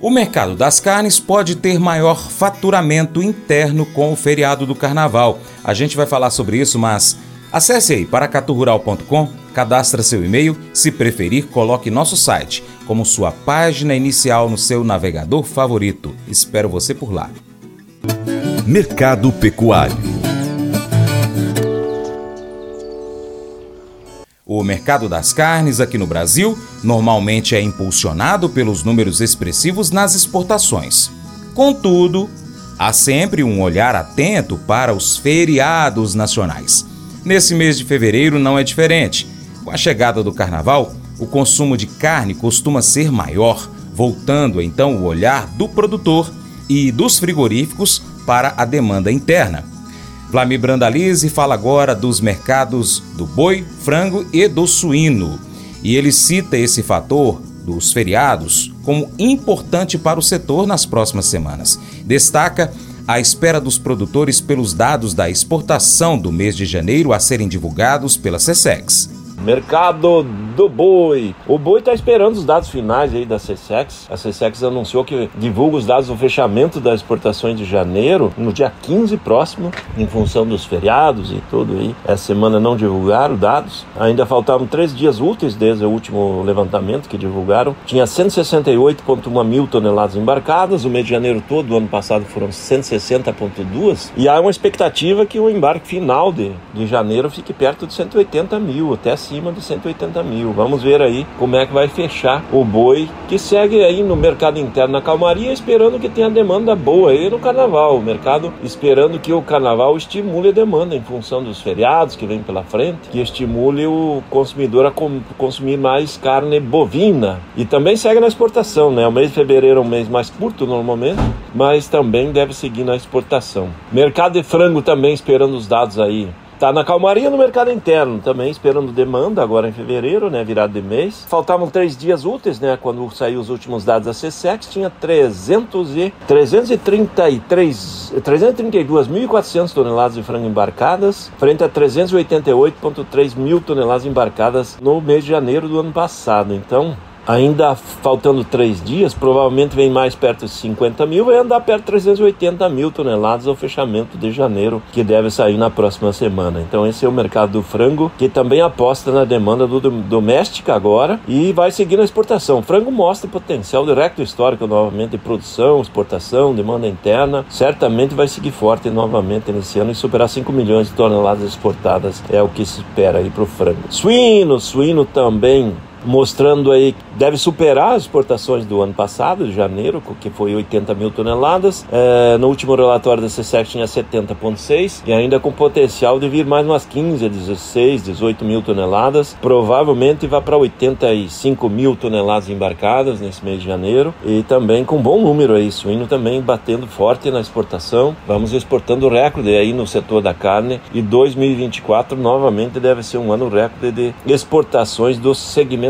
O mercado das carnes pode ter maior faturamento interno com o feriado do carnaval. A gente vai falar sobre isso, mas acesse aí paracaturural.com, cadastre seu e-mail, se preferir, coloque nosso site como sua página inicial no seu navegador favorito. Espero você por lá. Mercado Pecuário O mercado das carnes aqui no Brasil normalmente é impulsionado pelos números expressivos nas exportações. Contudo, há sempre um olhar atento para os feriados nacionais. Nesse mês de fevereiro não é diferente. Com a chegada do carnaval, o consumo de carne costuma ser maior, voltando então o olhar do produtor e dos frigoríficos para a demanda interna. Vlamir Brandalize fala agora dos mercados do boi, frango e do suíno. E ele cita esse fator dos feriados como importante para o setor nas próximas semanas. Destaca a espera dos produtores pelos dados da exportação do mês de janeiro a serem divulgados pela SESEX. Mercado do boi. O boi está esperando os dados finais aí da CSEX. A CSEX anunciou que divulga os dados do fechamento das exportações de janeiro no dia 15 próximo, em função dos feriados e tudo aí. Essa semana não divulgaram dados. Ainda faltavam três dias úteis desde o último levantamento que divulgaram. Tinha 168,1 mil toneladas embarcadas. O mês de janeiro todo, o ano passado, foram 160,2. E há uma expectativa que o embarque final de, de janeiro fique perto de 180 mil, até acima de 180 mil. Vamos ver aí como é que vai fechar o boi que segue aí no mercado interno na calmaria, esperando que tenha demanda boa aí no carnaval. O mercado esperando que o carnaval estimule a demanda em função dos feriados que vem pela frente, que estimule o consumidor a consumir mais carne bovina. E também segue na exportação, né? O mês de fevereiro é um mês mais curto normalmente, mas também deve seguir na exportação. Mercado de frango também esperando os dados aí Tá na calmaria no mercado interno também, esperando demanda agora em fevereiro, né, virado de mês. Faltavam três dias úteis, né, quando saiu os últimos dados da CSEX, tinha 300 e 333 332.400 toneladas de frango embarcadas, frente a 388.3 mil toneladas embarcadas no mês de janeiro do ano passado. Então, Ainda faltando três dias, provavelmente vem mais perto de 50 mil, vai andar perto de 380 mil toneladas ao fechamento de janeiro, que deve sair na próxima semana. Então esse é o mercado do frango, que também aposta na demanda do doméstica agora e vai seguir na exportação. O frango mostra potencial direto histórico novamente de produção, exportação, demanda interna. Certamente vai seguir forte novamente nesse ano e superar 5 milhões de toneladas exportadas é o que se espera aí para o frango. Suíno, suíno também mostrando aí que deve superar as exportações do ano passado, de janeiro, que foi 80 mil toneladas. É, no último relatório da CSEC tinha 70,6 e ainda com potencial de vir mais umas 15, 16, 18 mil toneladas. Provavelmente vai para 85 mil toneladas embarcadas nesse mês de janeiro e também com bom número aí, suíno também batendo forte na exportação. Vamos exportando recorde aí no setor da carne e 2024 novamente deve ser um ano recorde de exportações do segmento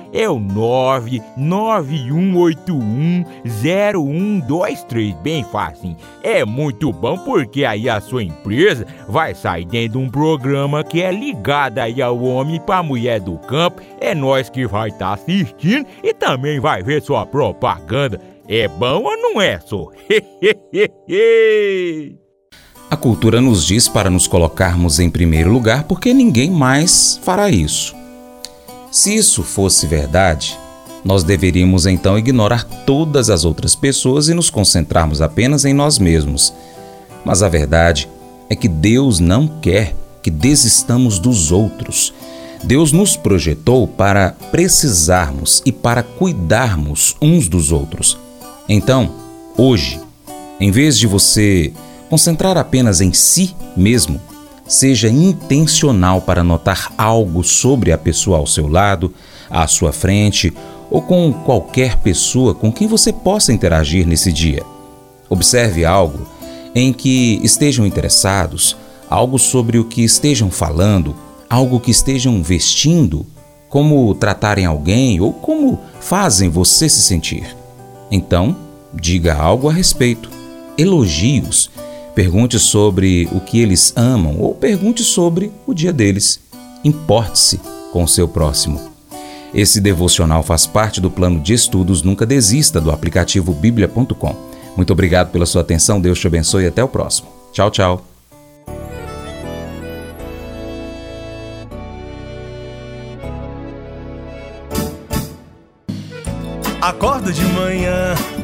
é o 99181 0123, bem fácil. É muito bom porque aí a sua empresa vai sair dentro de um programa que é ligado aí ao homem para mulher do campo. É nós que vai estar tá assistindo e também vai ver sua propaganda. É bom ou não é, só? A cultura nos diz para nos colocarmos em primeiro lugar porque ninguém mais fará isso. Se isso fosse verdade, nós deveríamos então ignorar todas as outras pessoas e nos concentrarmos apenas em nós mesmos. Mas a verdade é que Deus não quer que desistamos dos outros. Deus nos projetou para precisarmos e para cuidarmos uns dos outros. Então, hoje, em vez de você concentrar apenas em si mesmo, seja intencional para notar algo sobre a pessoa ao seu lado, à sua frente ou com qualquer pessoa com quem você possa interagir nesse dia. Observe algo em que estejam interessados, algo sobre o que estejam falando, algo que estejam vestindo, como tratarem alguém ou como fazem você se sentir. Então, diga algo a respeito. Elogios. Pergunte sobre o que eles amam ou pergunte sobre o dia deles. Importe-se com o seu próximo. Esse devocional faz parte do plano de estudos Nunca Desista do aplicativo bíblia.com. Muito obrigado pela sua atenção, Deus te abençoe e até o próximo. Tchau, tchau. Acordo de manhã